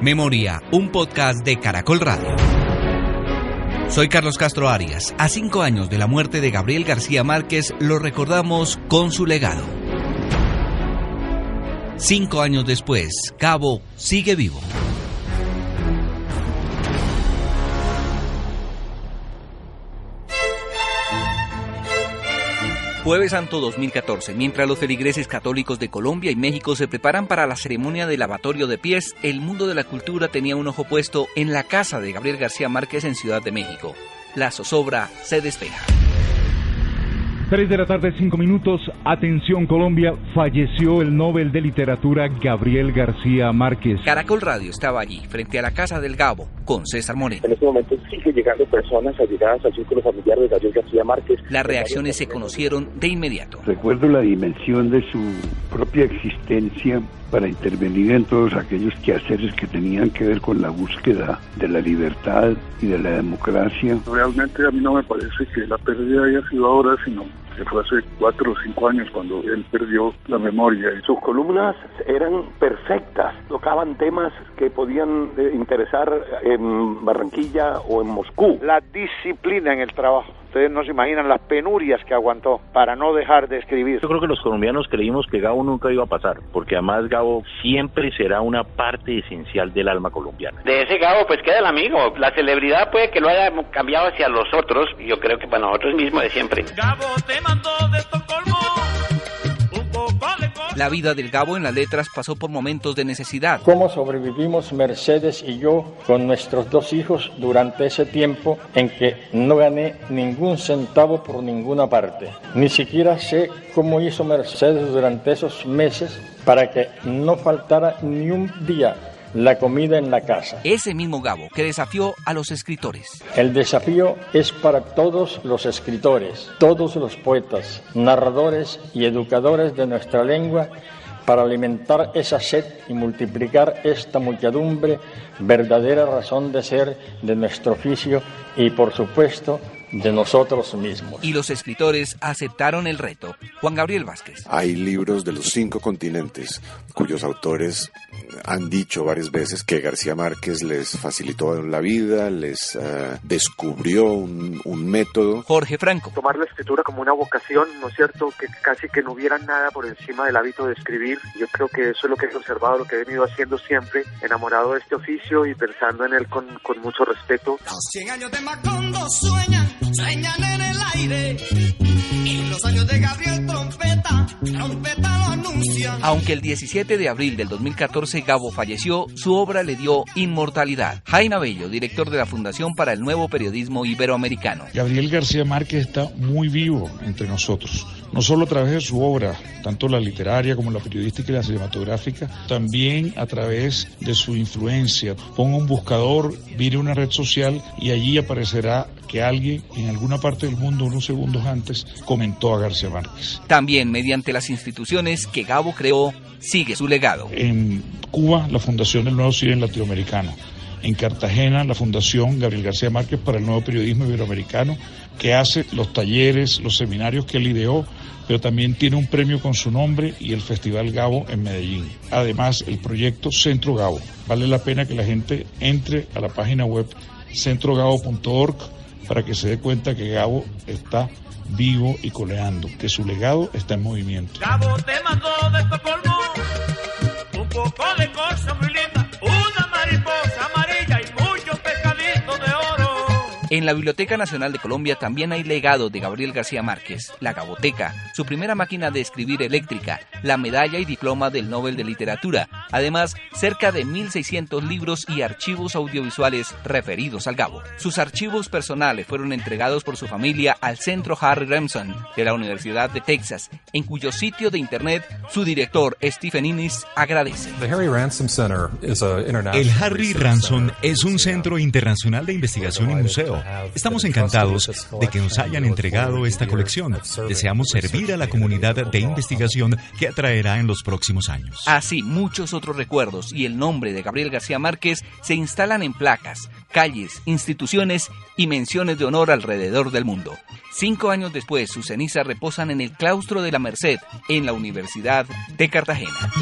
Memoria, un podcast de Caracol Radio. Soy Carlos Castro Arias. A cinco años de la muerte de Gabriel García Márquez, lo recordamos con su legado. Cinco años después, Cabo sigue vivo. Jueves Santo 2014, mientras los feligreses católicos de Colombia y México se preparan para la ceremonia del lavatorio de pies, el mundo de la cultura tenía un ojo puesto en la casa de Gabriel García Márquez en Ciudad de México. La zozobra se despeja. 3 de la tarde, 5 minutos. Atención Colombia, falleció el Nobel de Literatura Gabriel García Márquez. Caracol Radio estaba allí, frente a la casa del Gabo, con César Moreno. En este momento sigue llegando personas allegadas al círculo familiar de Gabriel García Márquez. Las reacciones se conocieron de inmediato. Recuerdo la dimensión de su propia existencia para intervenir en todos aquellos quehaceres que tenían que ver con la búsqueda de la libertad y de la democracia. Realmente a mí no me parece que la pérdida haya sido ahora, sino que fue hace cuatro o cinco años cuando él perdió la memoria. Sus columnas eran perfectas, tocaban temas que podían eh, interesar en Barranquilla o en Moscú. La disciplina en el trabajo. Ustedes no se imaginan las penurias que aguantó para no dejar de escribir. Yo creo que los colombianos creímos que Gabo nunca iba a pasar, porque además Gabo siempre será una parte esencial del alma colombiana. De ese Gabo pues queda el amigo. La celebridad puede que lo haya cambiado hacia los otros, yo creo que para nosotros mismos de siempre. Gabo te mandó de Estocolmo la vida del Gabo en las letras pasó por momentos de necesidad. ¿Cómo sobrevivimos Mercedes y yo con nuestros dos hijos durante ese tiempo en que no gané ningún centavo por ninguna parte? Ni siquiera sé cómo hizo Mercedes durante esos meses para que no faltara ni un día la comida en la casa. Ese mismo Gabo que desafió a los escritores. El desafío es para todos los escritores, todos los poetas, narradores y educadores de nuestra lengua para alimentar esa sed y multiplicar esta muchedumbre, verdadera razón de ser de nuestro oficio y, por supuesto, de nosotros mismos. Y los escritores aceptaron el reto. Juan Gabriel Vázquez. Hay libros de los cinco continentes cuyos autores han dicho varias veces que García Márquez les facilitó la vida, les uh, descubrió un, un, método. Jorge Franco. Tomar la escritura como una vocación, ¿no es cierto? Que casi que no hubiera nada por encima del hábito de escribir. Yo creo que eso es lo que he observado, lo que he venido haciendo siempre, enamorado de este oficio y pensando en él con, con mucho respeto. Los 100 años de Macondo sueñan, sueñan en el aire. Y los años de Gabriel trompeta, trompeta lo anuncian. Aunque el 17 de abril del 2014 Gabo falleció, su obra le dio inmortalidad. Jaime Bello, director de la Fundación para el Nuevo Periodismo Iberoamericano. Gabriel García Márquez está muy vivo entre nosotros, no solo a través de su obra, tanto la literaria como la periodística y la cinematográfica, también a través de su influencia. Ponga un buscador, mire una red social y allí aparecerá que alguien en alguna parte del mundo unos segundos antes comentó a García Márquez. También mediante las instituciones que Gabo creó, sigue su legado. En Cuba, la Fundación del Nuevo Cine Latinoamericano. En Cartagena, la Fundación Gabriel García Márquez para el Nuevo Periodismo Iberoamericano, que hace los talleres, los seminarios que él ideó, pero también tiene un premio con su nombre y el Festival Gabo en Medellín. Además, el proyecto Centro Gabo. Vale la pena que la gente entre a la página web centrogabo.org para que se dé cuenta que Gabo está vivo y coleando, que su legado está en movimiento. Gabo te mandó de En la Biblioteca Nacional de Colombia también hay legado de Gabriel García Márquez, la Gaboteca, su primera máquina de escribir eléctrica, la medalla y diploma del Nobel de Literatura, además cerca de 1.600 libros y archivos audiovisuales referidos al Gabo. Sus archivos personales fueron entregados por su familia al Centro Harry Remsen de la Universidad de Texas, en cuyo sitio de internet su director Stephen Innis agradece. El Harry Ransom es un centro internacional de investigación y museo. Estamos encantados de que nos hayan entregado esta colección. Deseamos servir a la comunidad de investigación que atraerá en los próximos años. Así, muchos otros recuerdos y el nombre de Gabriel García Márquez se instalan en placas, calles, instituciones y menciones de honor alrededor del mundo. Cinco años después, sus cenizas reposan en el claustro de la Merced, en la Universidad de Cartagena.